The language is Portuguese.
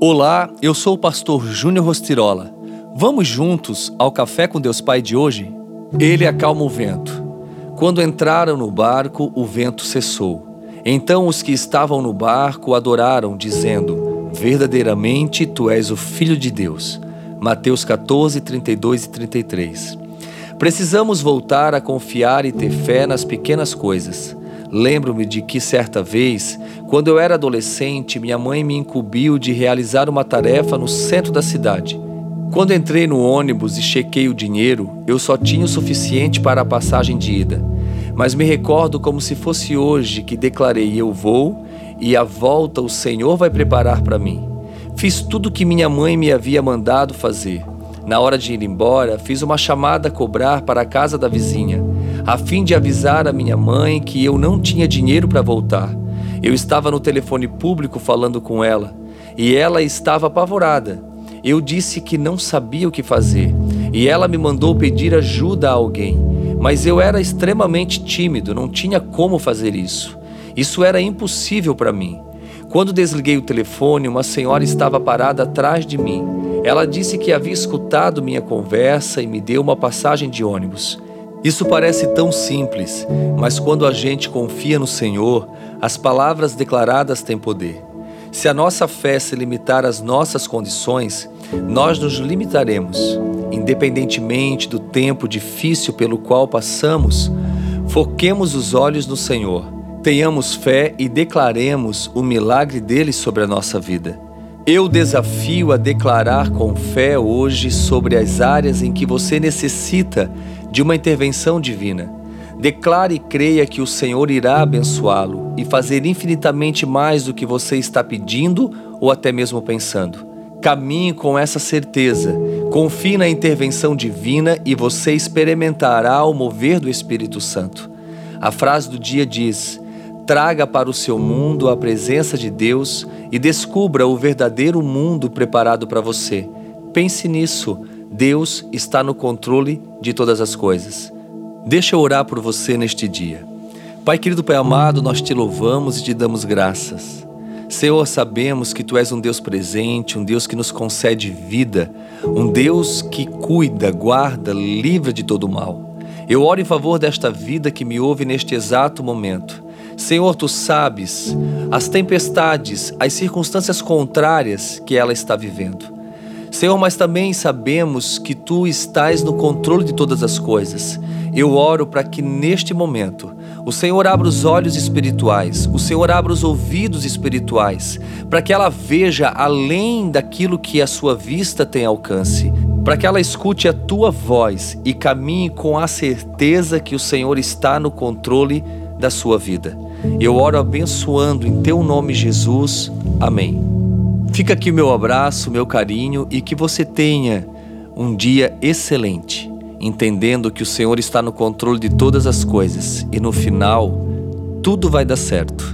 Olá, eu sou o pastor Júnior Rostirola. Vamos juntos ao Café com Deus Pai de hoje? Ele acalma o vento. Quando entraram no barco, o vento cessou. Então os que estavam no barco adoraram, dizendo: Verdadeiramente tu és o Filho de Deus. Mateus 14, 32 e 33. Precisamos voltar a confiar e ter fé nas pequenas coisas. Lembro-me de que certa vez, quando eu era adolescente, minha mãe me incumbiu de realizar uma tarefa no centro da cidade. Quando entrei no ônibus e chequei o dinheiro, eu só tinha o suficiente para a passagem de ida. Mas me recordo como se fosse hoje que declarei: Eu vou e a volta o Senhor vai preparar para mim. Fiz tudo o que minha mãe me havia mandado fazer. Na hora de ir embora, fiz uma chamada a cobrar para a casa da vizinha a fim de avisar a minha mãe que eu não tinha dinheiro para voltar. Eu estava no telefone público falando com ela e ela estava apavorada. Eu disse que não sabia o que fazer e ela me mandou pedir ajuda a alguém, mas eu era extremamente tímido, não tinha como fazer isso. Isso era impossível para mim. Quando desliguei o telefone, uma senhora estava parada atrás de mim. Ela disse que havia escutado minha conversa e me deu uma passagem de ônibus. Isso parece tão simples, mas quando a gente confia no Senhor, as palavras declaradas têm poder. Se a nossa fé se limitar às nossas condições, nós nos limitaremos. Independentemente do tempo difícil pelo qual passamos, foquemos os olhos no Senhor, tenhamos fé e declaremos o milagre dele sobre a nossa vida. Eu desafio a declarar com fé hoje sobre as áreas em que você necessita de uma intervenção divina. Declare e creia que o Senhor irá abençoá-lo e fazer infinitamente mais do que você está pedindo ou até mesmo pensando. Caminhe com essa certeza, confie na intervenção divina e você experimentará o mover do Espírito Santo. A frase do dia diz: Traga para o seu mundo a presença de Deus e descubra o verdadeiro mundo preparado para você. Pense nisso. Deus está no controle de todas as coisas. Deixa eu orar por você neste dia. Pai querido, Pai amado, nós te louvamos e te damos graças. Senhor, sabemos que Tu és um Deus presente, um Deus que nos concede vida, um Deus que cuida, guarda, livra de todo mal. Eu oro em favor desta vida que me ouve neste exato momento. Senhor, tu sabes as tempestades, as circunstâncias contrárias que ela está vivendo. Senhor, mas também sabemos que tu estás no controle de todas as coisas. Eu oro para que neste momento o Senhor abra os olhos espirituais, o Senhor abra os ouvidos espirituais, para que ela veja além daquilo que a sua vista tem alcance, para que ela escute a tua voz e caminhe com a certeza que o Senhor está no controle da sua vida. Eu oro abençoando em teu nome, Jesus. Amém. Fica aqui meu abraço, meu carinho e que você tenha um dia excelente, entendendo que o Senhor está no controle de todas as coisas e no final tudo vai dar certo.